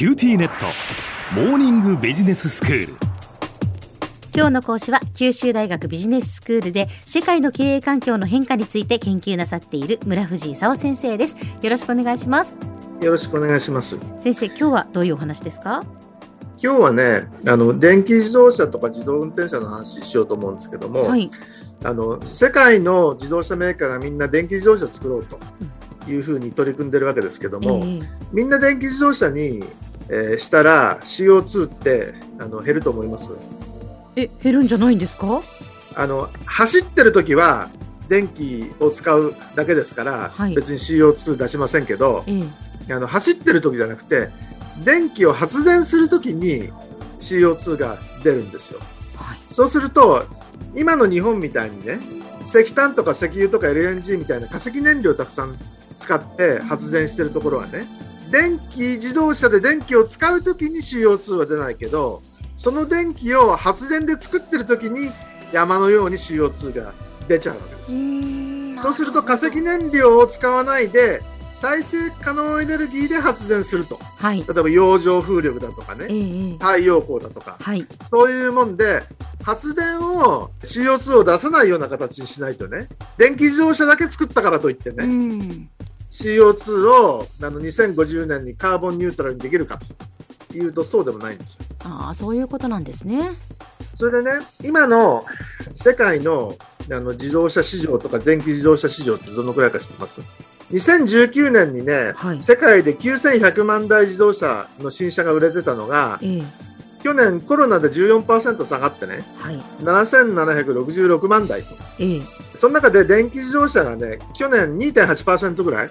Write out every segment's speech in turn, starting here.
QTnet。モーニングビジネススクール。今日の講師は九州大学ビジネススクールで世界の経営環境の変化について研究なさっている村藤功先生です。よろしくお願いします。よろしくお願いします。先生今日はどういうお話ですか？今日はねあの電気自動車とか自動運転車の話しようと思うんですけども、はい。あの世界の自動車メーカーがみんな電気自動車作ろうというふうに取り組んでるわけですけども、ええ。みんな電気自動車に、えーしたら CO2 ってあの減ると思います。え減るんじゃないんですか？あの走ってる時は電気を使うだけですから、はい。別に CO2 出しませんけどええ。あの走ってる時じゃなくて電気を発電する時に CO2 が出るんですよ。はい。そうすると今の日本みたいにね石炭とか石油とか LNG みたいな化石燃料をたくさん使って発電してるところはね電気自動車で電気を使う時に CO2 は出ないけどその電気を発電で作ってる時に山のように CO2 が出ちゃうわけです。よそうすると化石燃料を使わないで再生可能エネルギーで発電すると。はい。例えば洋上風力だとかえねえええ太陽光だとか。はい。そういうもんで、発電を CO2 を出さないような形にしないとね、電気自動車だけ作ったからといってうね、ん CO2 をあの2050年にカーボンニュートラルにできるかというとそうでもないんですよ。ああそういうことなんですねそれでね、今の世界のあの自動車市場とか電気自動車市場ってどのくらいか知ってます ?2019 年にね、はい世界で9100万台自動車の新車が売れてたのが、ええ去年コロナで14%下がってね、はい7766万台と。ええその中で電気自動車がね、去年2.8%ぐらい、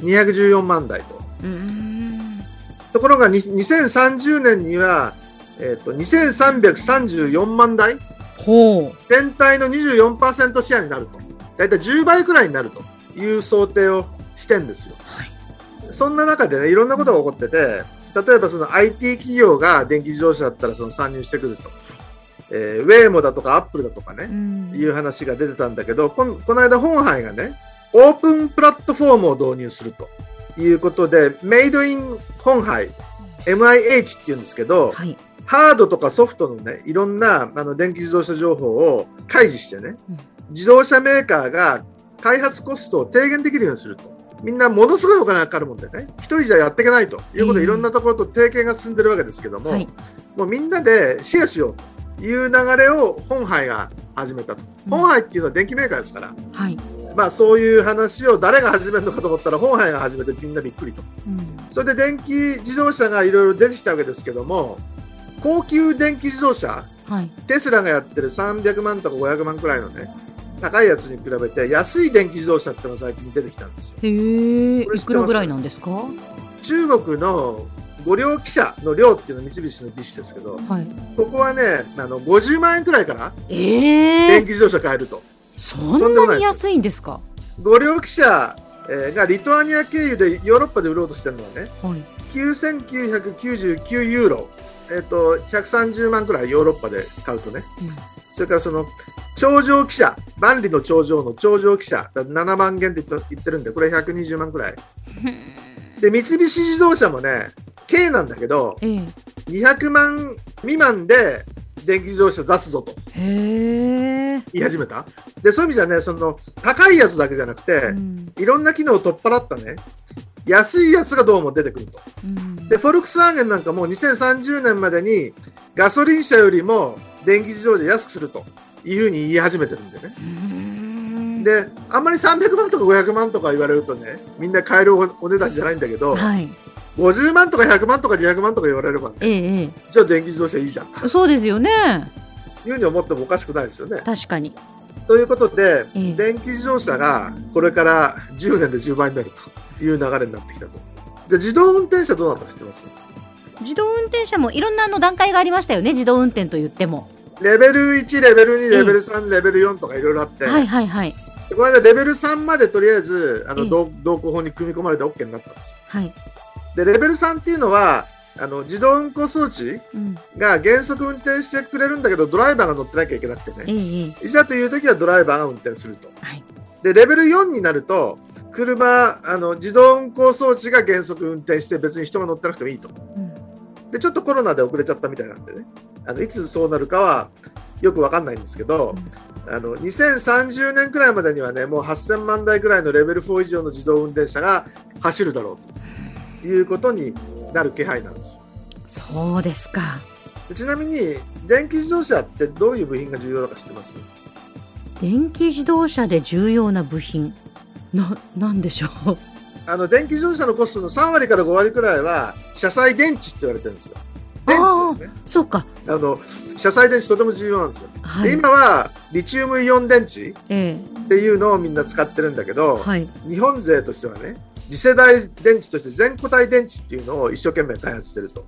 214万台と。うーんところがに2030年には、えっと2334万台、ほう全体の24%シェアになると。だいたい10倍くらいになるという想定をしてんですよ。はいそんな中でね、いろんなことが起こってて、例えばその IT 企業が電気自動車だったらその参入してくると。えーウェイモだとかアップルだとかね、うんいう話が出てたんだけど、こんこの間本杯がね、オープンプラットフォームを導入するということで、メイドイン本杯、MIH っていうんですけど、はいハードとかソフトのね、いろんなあの電気自動車情報を開示してね、うん自動車メーカーが開発コストを低減できるようにすると。みんなものすごいお金がかかるもんでね、一人じゃやっていけないと。いうことで、うん。いろんなところと提携が進んでるわけですけども、はい。もうみんなでシェアしようという流れを本杯が始めた本杯っていうのは電機メーカーですから、はい。まあそういう話を誰が始めるのかと思ったら本杯が始めてみんなびっくりと。うん。それで電気自動車がいろいろ出てきたわけですけども、高級電気自動車、はい。テスラがやってる300万とか500万くらいのね、高いやつに比べて安い電気自動車ってのが最近出てきたんですよ。へえいくらぐらいなんですか？中国の五両汽車の両っていうのは三菱の美紙ですけど、はい。ここはね、あの50万円くらいからええ電気自動車買えると。そんなに安いんですか？五両汽車えーがリトアニア経由でヨーロッパで売ろうとしてるのはね、はい。9999ユーロ、えっ、と、130万くらいヨーロッパで買うとね。それからその、頂上汽車、万里の頂上の頂上汽車、7万元って言ってるんで、これ120万くらい。で、三菱自動車もね、軽なんだけど、ええ。200万未満で電気自動車出すぞと。言い始めた？で、そういう意味じゃね、その、高いやつだけじゃなくて、うん。いろんな機能を取っ払ったね、安いやつがどうも出てくると。うん。で、フォルクスワーゲンなんかもう2030年までにガソリン車よりも電気自動車安くすると。いうふうに言い始めてるんでね。うん。で、あんまり300万とか500万とか言われるとね、みんな買えるおお値段じゃないんだけど、はい。50万とか100万とか200万とか言われればね、えええじゃあ電気自動車いいじゃんそうですよね。いうふうに思ってもおかしくないですよね。確かに。ということで、ええ。電気自動車がこれから10年で10倍になるという流れになってきたと。じゃあ自動運転車どうなったか知ってます？自動運転車もいろんなあの段階がありましたよね自動運転と言ってもレベル1、レベル2、ええレベル3、レベル4とかいろいろあって、はいはいはい。でこの間レベル3までとりあえずあの、ええ道道交法に組み込まれて OK になったんですよ。はい。で、レベル3っていうのは、あの自動運行装置うん。が原則運転してくれるんだけど、ドライバーが乗ってなきゃいけなくてえね。ええ。いざという時はドライバーが運転すると。えはい。で、レベル4になると、車、あの自動運行装置が原則運転して別に人が乗ってなくてもいいと。うん。で、ちょっとコロナで遅れちゃったみたいなんでね、あのいつそうなるかはよくわかんないんですけど、あの2030年くらいまでにはね、もう8000万台くらいのレベル4以上の自動運転車が走るだろうということになる気配なんですよ。そうですか。ちなみに、電気自動車ってどういう部品が重要だか知ってます？電気自動車で重要な部品。な、なんでしょう？あの電気自動車のコストの3割から5割くらいは車載電池って言われてるんですよ。そうか。あの車載電池とても重要なんですよ。はい。で今はリチウムイオン電池っえていうのをみんな使ってるんだけど、えはい。日本勢としてはね、次世代電池として全固体電池っていうのを一生懸命開発してると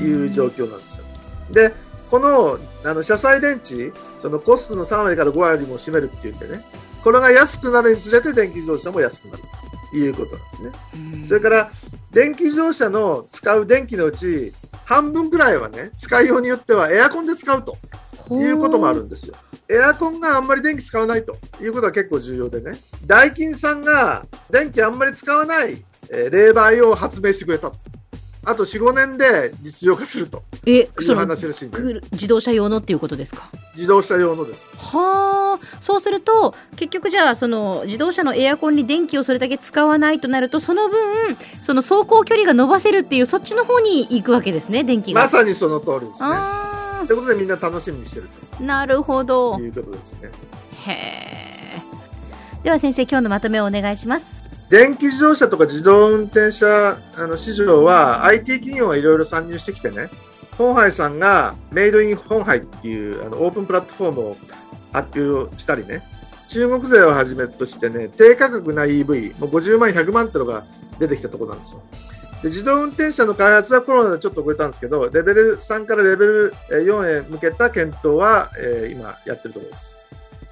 いう状況なんですよ。で、このあの車載電池、そのコストの3割から5割も占めるっていうんでね、これが安くなるにつれて電気自動車も安くなるということなんですね。それから、電気自動車の使う電気のうち、半分くらいはね、使いようによってはエアコンで使うということもあるんですよ。エアコンがあんまり電気使わないということは結構重要でね、ダイキンさんが電気あんまり使わない、えー冷媒を発明してくれたと。あと4、5年で実用化するとえ、いう話らしいんで、く自動車用のっていうことですか？自動車用のです。はあ、そうすると結局じゃあその自動車のエアコンに電気をそれだけ使わないとなるとその分その走行距離が伸ばせるっていうそっちの方に行くわけですね電気が。まさにその通りですね。あということでみんな楽しみにしてるあ、なるほどと。いうことですね。へえ。では先生今日のまとめをお願いします。電気自動車とか自動運転車あの市場は IT 企業がいろいろ参入してきてね、本杯さんがメイドイン本杯っていうあのオープンプラットフォームを発表したりね、中国勢をはじめとしてね、低価格な EV、もう50万、100万ってのが出てきたところなんですよ。で自動運転車の開発はコロナでちょっと遅れたんですけど、レベル3からレベル4へ向けた検討は、えー今やってるところです。